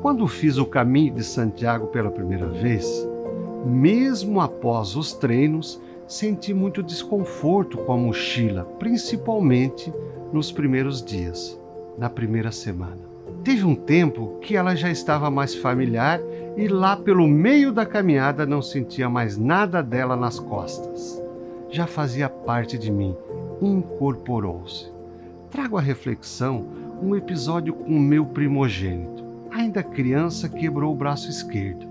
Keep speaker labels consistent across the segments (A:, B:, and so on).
A: Quando fiz o caminho de Santiago pela primeira vez, mesmo após os treinos, senti muito desconforto com a mochila, principalmente nos primeiros dias, na primeira semana. Teve um tempo que ela já estava mais familiar e lá pelo meio da caminhada não sentia mais nada dela nas costas. Já fazia parte de mim, incorporou-se. Trago à reflexão um episódio com o meu primogênito. Ainda criança, quebrou o braço esquerdo.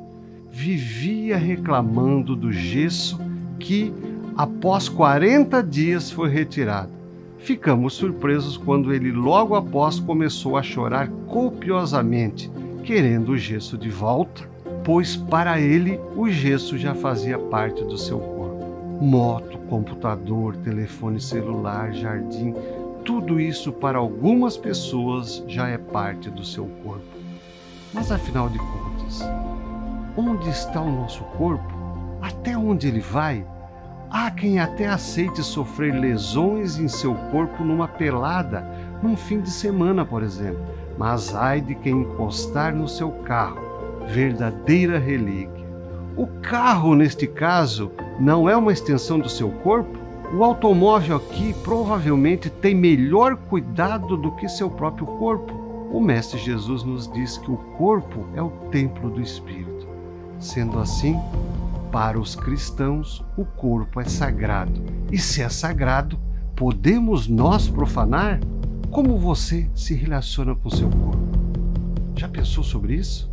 A: Vivia reclamando do gesso que, após 40 dias, foi retirado. Ficamos surpresos quando ele logo após começou a chorar copiosamente, querendo o gesso de volta, pois para ele o gesso já fazia parte do seu corpo. Moto, computador, telefone celular, jardim, tudo isso para algumas pessoas já é parte do seu corpo. Mas afinal de contas, onde está o nosso corpo? Até onde ele vai? Há quem até aceite sofrer lesões em seu corpo numa pelada, num fim de semana, por exemplo. Mas ai de quem encostar no seu carro, verdadeira relíquia. O carro, neste caso, não é uma extensão do seu corpo? O automóvel aqui provavelmente tem melhor cuidado do que seu próprio corpo. O Mestre Jesus nos diz que o corpo é o templo do Espírito. Sendo assim, para os cristãos, o corpo é sagrado. E se é sagrado, podemos nós profanar? Como você se relaciona com seu corpo? Já pensou sobre isso?